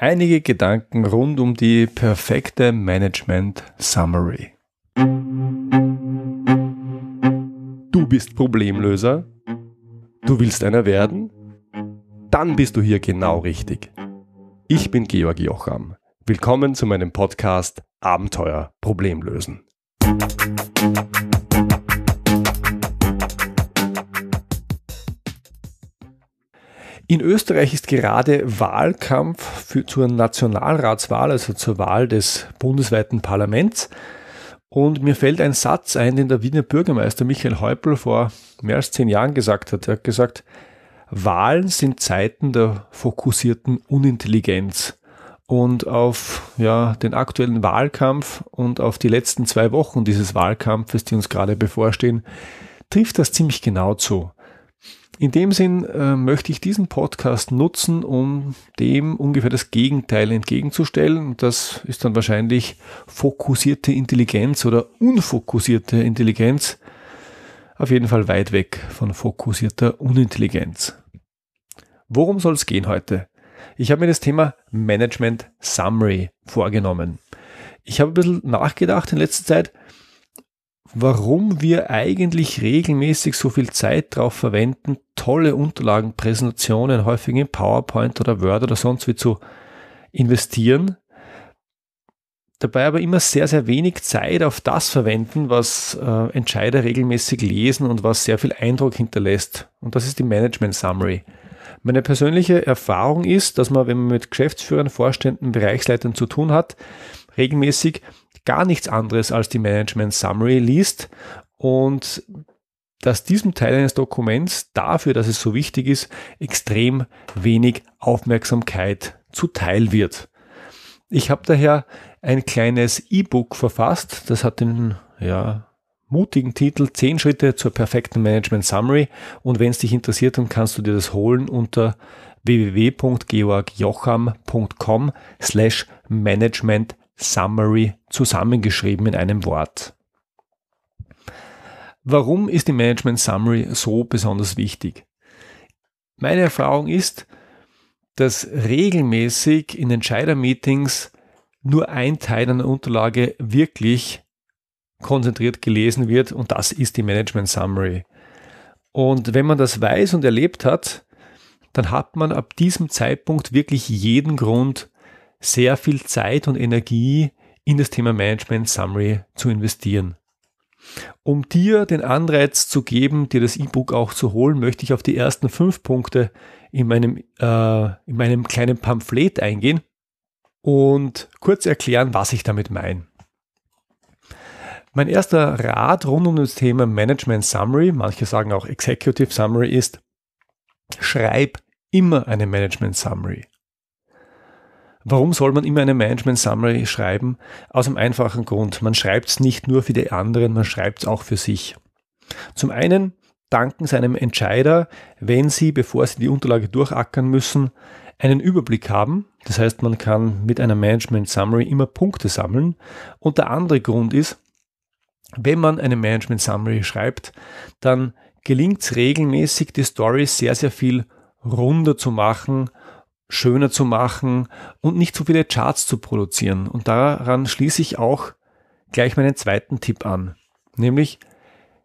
Einige Gedanken rund um die perfekte Management Summary. Du bist Problemlöser? Du willst einer werden? Dann bist du hier genau richtig. Ich bin Georg Jocham. Willkommen zu meinem Podcast Abenteuer Problemlösen. In Österreich ist gerade Wahlkampf für, zur Nationalratswahl, also zur Wahl des bundesweiten Parlaments. Und mir fällt ein Satz ein, den der Wiener Bürgermeister Michael Häupl vor mehr als zehn Jahren gesagt hat. Er hat gesagt, Wahlen sind Zeiten der fokussierten Unintelligenz. Und auf ja, den aktuellen Wahlkampf und auf die letzten zwei Wochen dieses Wahlkampfes, die uns gerade bevorstehen, trifft das ziemlich genau zu. In dem Sinn äh, möchte ich diesen Podcast nutzen, um dem ungefähr das Gegenteil entgegenzustellen. Das ist dann wahrscheinlich fokussierte Intelligenz oder unfokussierte Intelligenz. Auf jeden Fall weit weg von fokussierter Unintelligenz. Worum soll es gehen heute? Ich habe mir das Thema Management Summary vorgenommen. Ich habe ein bisschen nachgedacht in letzter Zeit, warum wir eigentlich regelmäßig so viel Zeit darauf verwenden, tolle Unterlagen, Präsentationen, häufig in PowerPoint oder Word oder sonst wie zu investieren, dabei aber immer sehr, sehr wenig Zeit auf das verwenden, was äh, Entscheider regelmäßig lesen und was sehr viel Eindruck hinterlässt. Und das ist die Management Summary. Meine persönliche Erfahrung ist, dass man, wenn man mit Geschäftsführern, Vorständen, Bereichsleitern zu tun hat, regelmäßig gar nichts anderes als die Management Summary liest und dass diesem Teil eines Dokuments dafür, dass es so wichtig ist, extrem wenig Aufmerksamkeit zuteil wird. Ich habe daher ein kleines E-Book verfasst, das hat den ja, mutigen Titel 10 Schritte zur perfekten Management Summary und wenn es dich interessiert, dann kannst du dir das holen unter www.georgjocham.com slash management Summary zusammengeschrieben in einem Wort. Warum ist die Management Summary so besonders wichtig? Meine Erfahrung ist, dass regelmäßig in Entscheider-Meetings nur ein Teil einer Unterlage wirklich konzentriert gelesen wird und das ist die Management Summary. Und wenn man das weiß und erlebt hat, dann hat man ab diesem Zeitpunkt wirklich jeden Grund, sehr viel Zeit und Energie in das Thema Management Summary zu investieren. Um dir den Anreiz zu geben, dir das E-Book auch zu holen, möchte ich auf die ersten fünf Punkte in meinem, äh, in meinem kleinen Pamphlet eingehen und kurz erklären, was ich damit meine. Mein erster Rat rund um das Thema Management Summary, manche sagen auch Executive Summary, ist, schreib immer eine Management Summary. Warum soll man immer eine Management Summary schreiben? Aus einem einfachen Grund. Man schreibt es nicht nur für die anderen, man schreibt es auch für sich. Zum einen danken seinem Entscheider, wenn sie, bevor sie die Unterlage durchackern müssen, einen Überblick haben. Das heißt, man kann mit einer Management Summary immer Punkte sammeln. Und der andere Grund ist, wenn man eine Management Summary schreibt, dann gelingt es regelmäßig, die Story sehr, sehr viel runder zu machen schöner zu machen und nicht so viele Charts zu produzieren. Und daran schließe ich auch gleich meinen zweiten Tipp an, nämlich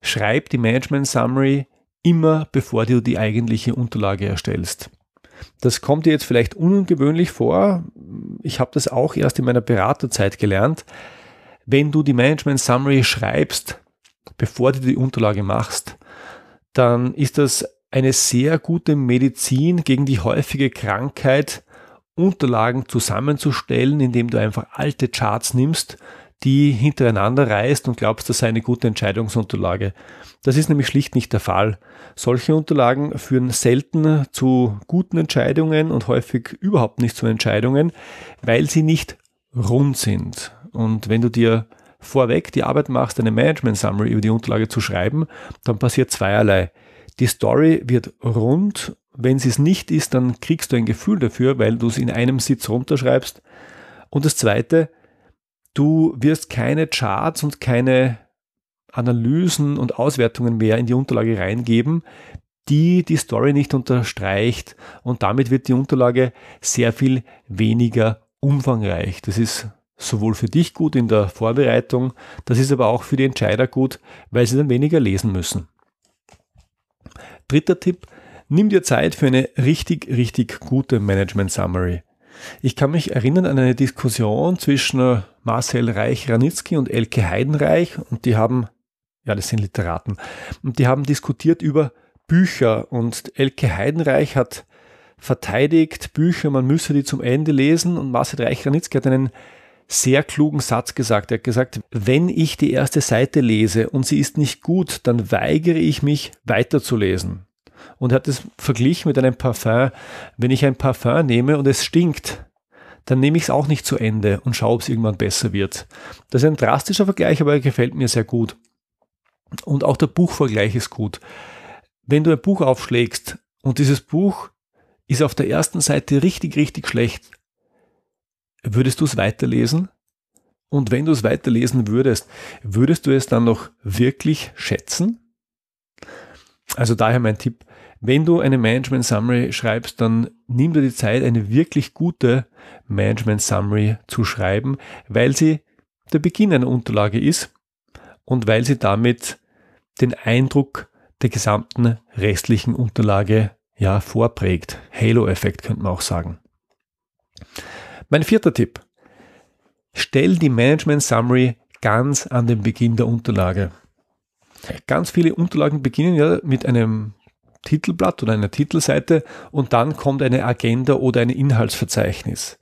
schreib die Management Summary immer bevor du die eigentliche Unterlage erstellst. Das kommt dir jetzt vielleicht ungewöhnlich vor. Ich habe das auch erst in meiner Beraterzeit gelernt. Wenn du die Management Summary schreibst, bevor du die Unterlage machst, dann ist das eine sehr gute Medizin gegen die häufige Krankheit, Unterlagen zusammenzustellen, indem du einfach alte Charts nimmst, die hintereinander reißt und glaubst, das sei eine gute Entscheidungsunterlage. Das ist nämlich schlicht nicht der Fall. Solche Unterlagen führen selten zu guten Entscheidungen und häufig überhaupt nicht zu Entscheidungen, weil sie nicht rund sind. Und wenn du dir vorweg die Arbeit machst, eine Management Summary über die Unterlage zu schreiben, dann passiert zweierlei. Die Story wird rund. Wenn sie es nicht ist, dann kriegst du ein Gefühl dafür, weil du es in einem Sitz runterschreibst. Und das Zweite, du wirst keine Charts und keine Analysen und Auswertungen mehr in die Unterlage reingeben, die die Story nicht unterstreicht und damit wird die Unterlage sehr viel weniger umfangreich. Das ist sowohl für dich gut in der Vorbereitung, das ist aber auch für die Entscheider gut, weil sie dann weniger lesen müssen. Dritter Tipp, nimm dir Zeit für eine richtig, richtig gute Management Summary. Ich kann mich erinnern an eine Diskussion zwischen Marcel Reich-Ranitzky und Elke Heidenreich und die haben, ja, das sind Literaten, und die haben diskutiert über Bücher und Elke Heidenreich hat verteidigt Bücher, man müsse die zum Ende lesen und Marcel Reich-Ranitzky hat einen sehr klugen Satz gesagt. Er hat gesagt, wenn ich die erste Seite lese und sie ist nicht gut, dann weigere ich mich weiterzulesen. Und er hat es verglichen mit einem Parfum. Wenn ich ein Parfum nehme und es stinkt, dann nehme ich es auch nicht zu Ende und schaue, ob es irgendwann besser wird. Das ist ein drastischer Vergleich, aber er gefällt mir sehr gut. Und auch der Buchvergleich ist gut. Wenn du ein Buch aufschlägst und dieses Buch ist auf der ersten Seite richtig, richtig schlecht, würdest du es weiterlesen? Und wenn du es weiterlesen würdest, würdest du es dann noch wirklich schätzen? Also daher mein Tipp, wenn du eine Management Summary schreibst, dann nimm dir die Zeit, eine wirklich gute Management Summary zu schreiben, weil sie der Beginn einer Unterlage ist und weil sie damit den Eindruck der gesamten restlichen Unterlage ja vorprägt. Halo-Effekt könnte man auch sagen. Mein vierter Tipp. Stell die Management Summary ganz an den Beginn der Unterlage. Ganz viele Unterlagen beginnen ja mit einem Titelblatt oder einer Titelseite und dann kommt eine Agenda oder ein Inhaltsverzeichnis.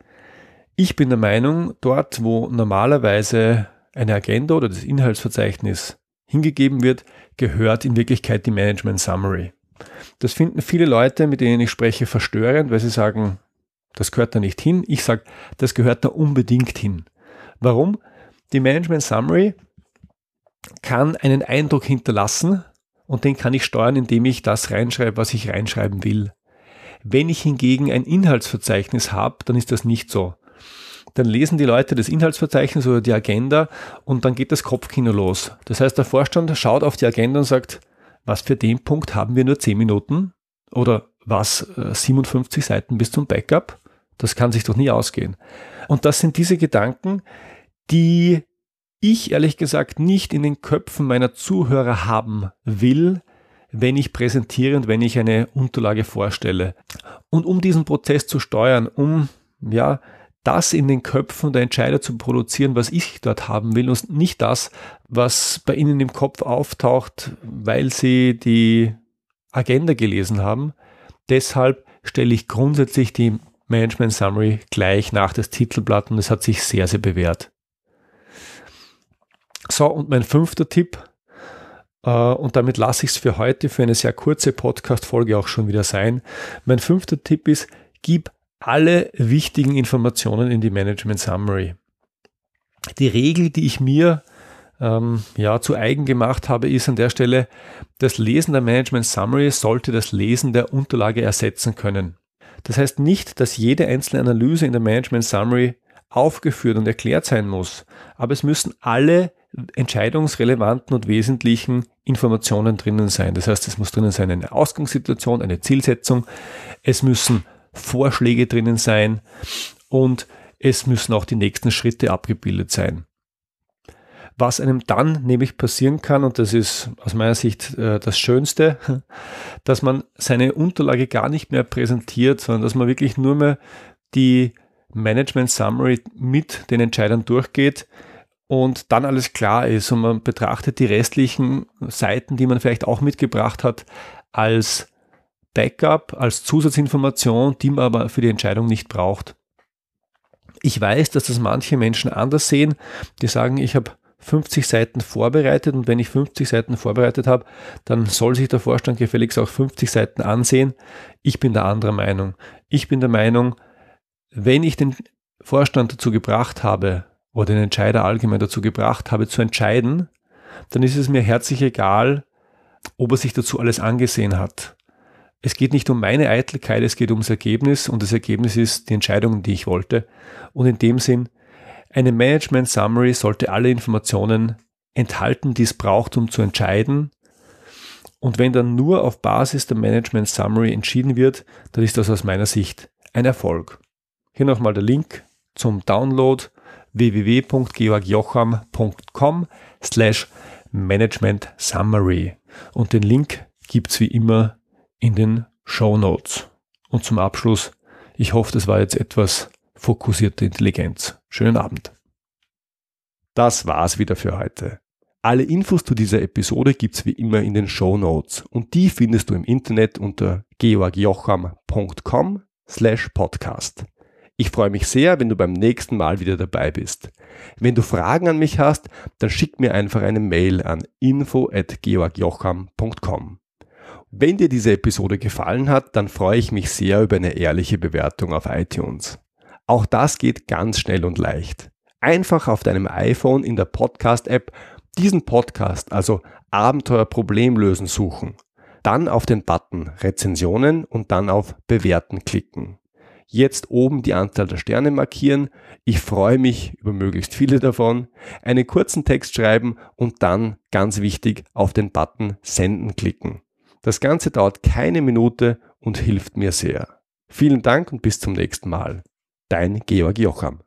Ich bin der Meinung, dort, wo normalerweise eine Agenda oder das Inhaltsverzeichnis hingegeben wird, gehört in Wirklichkeit die Management Summary. Das finden viele Leute, mit denen ich spreche, verstörend, weil sie sagen, das gehört da nicht hin. Ich sage, das gehört da unbedingt hin. Warum? Die Management Summary kann einen Eindruck hinterlassen und den kann ich steuern, indem ich das reinschreibe, was ich reinschreiben will. Wenn ich hingegen ein Inhaltsverzeichnis habe, dann ist das nicht so. Dann lesen die Leute das Inhaltsverzeichnis oder die Agenda und dann geht das Kopfkino los. Das heißt, der Vorstand schaut auf die Agenda und sagt, was für den Punkt haben wir nur 10 Minuten? Oder was 57 äh, Seiten bis zum Backup? Das kann sich doch nie ausgehen. Und das sind diese Gedanken, die ich ehrlich gesagt nicht in den Köpfen meiner Zuhörer haben will, wenn ich präsentiere und wenn ich eine Unterlage vorstelle. Und um diesen Prozess zu steuern, um ja das in den Köpfen der Entscheider zu produzieren, was ich dort haben will und nicht das, was bei ihnen im Kopf auftaucht, weil sie die Agenda gelesen haben. Deshalb stelle ich grundsätzlich die Management Summary gleich nach das Titelblatt und es hat sich sehr, sehr bewährt. So, und mein fünfter Tipp, äh, und damit lasse ich es für heute, für eine sehr kurze Podcast-Folge auch schon wieder sein. Mein fünfter Tipp ist, gib alle wichtigen Informationen in die Management Summary. Die Regel, die ich mir ähm, ja, zu eigen gemacht habe, ist an der Stelle, das Lesen der Management Summary sollte das Lesen der Unterlage ersetzen können. Das heißt nicht, dass jede einzelne Analyse in der Management Summary aufgeführt und erklärt sein muss, aber es müssen alle entscheidungsrelevanten und wesentlichen Informationen drinnen sein. Das heißt, es muss drinnen sein eine Ausgangssituation, eine Zielsetzung, es müssen Vorschläge drinnen sein und es müssen auch die nächsten Schritte abgebildet sein. Was einem dann nämlich passieren kann, und das ist aus meiner Sicht äh, das Schönste, dass man seine Unterlage gar nicht mehr präsentiert, sondern dass man wirklich nur mehr die Management Summary mit den Entscheidern durchgeht und dann alles klar ist und man betrachtet die restlichen Seiten, die man vielleicht auch mitgebracht hat, als Backup, als Zusatzinformation, die man aber für die Entscheidung nicht braucht. Ich weiß, dass das manche Menschen anders sehen, die sagen, ich habe 50 Seiten vorbereitet und wenn ich 50 Seiten vorbereitet habe, dann soll sich der Vorstand gefälligst auch 50 Seiten ansehen. Ich bin der anderer Meinung. Ich bin der Meinung, wenn ich den Vorstand dazu gebracht habe oder den Entscheider allgemein dazu gebracht habe zu entscheiden, dann ist es mir herzlich egal, ob er sich dazu alles angesehen hat. Es geht nicht um meine Eitelkeit, es geht ums Ergebnis und das Ergebnis ist die Entscheidung, die ich wollte. Und in dem Sinn eine Management Summary sollte alle Informationen enthalten, die es braucht, um zu entscheiden. Und wenn dann nur auf Basis der Management Summary entschieden wird, dann ist das aus meiner Sicht ein Erfolg. Hier nochmal der Link zum Download www.georgjocham.com slash Management Summary. Und den Link gibt's wie immer in den Show Notes. Und zum Abschluss, ich hoffe, das war jetzt etwas fokussierte Intelligenz. Schönen Abend. Das war's wieder für heute. Alle Infos zu dieser Episode gibt's wie immer in den Show Notes und die findest du im Internet unter georgjocham.com slash podcast. Ich freue mich sehr, wenn du beim nächsten Mal wieder dabei bist. Wenn du Fragen an mich hast, dann schick mir einfach eine Mail an info@georgjocham.com. Wenn dir diese Episode gefallen hat, dann freue ich mich sehr über eine ehrliche Bewertung auf iTunes. Auch das geht ganz schnell und leicht. Einfach auf deinem iPhone in der Podcast-App diesen Podcast, also Abenteuer Problemlösen suchen, dann auf den Button Rezensionen und dann auf Bewerten klicken jetzt oben die Anzahl der Sterne markieren. Ich freue mich über möglichst viele davon. Einen kurzen Text schreiben und dann, ganz wichtig, auf den Button Senden klicken. Das Ganze dauert keine Minute und hilft mir sehr. Vielen Dank und bis zum nächsten Mal. Dein Georg Jocham.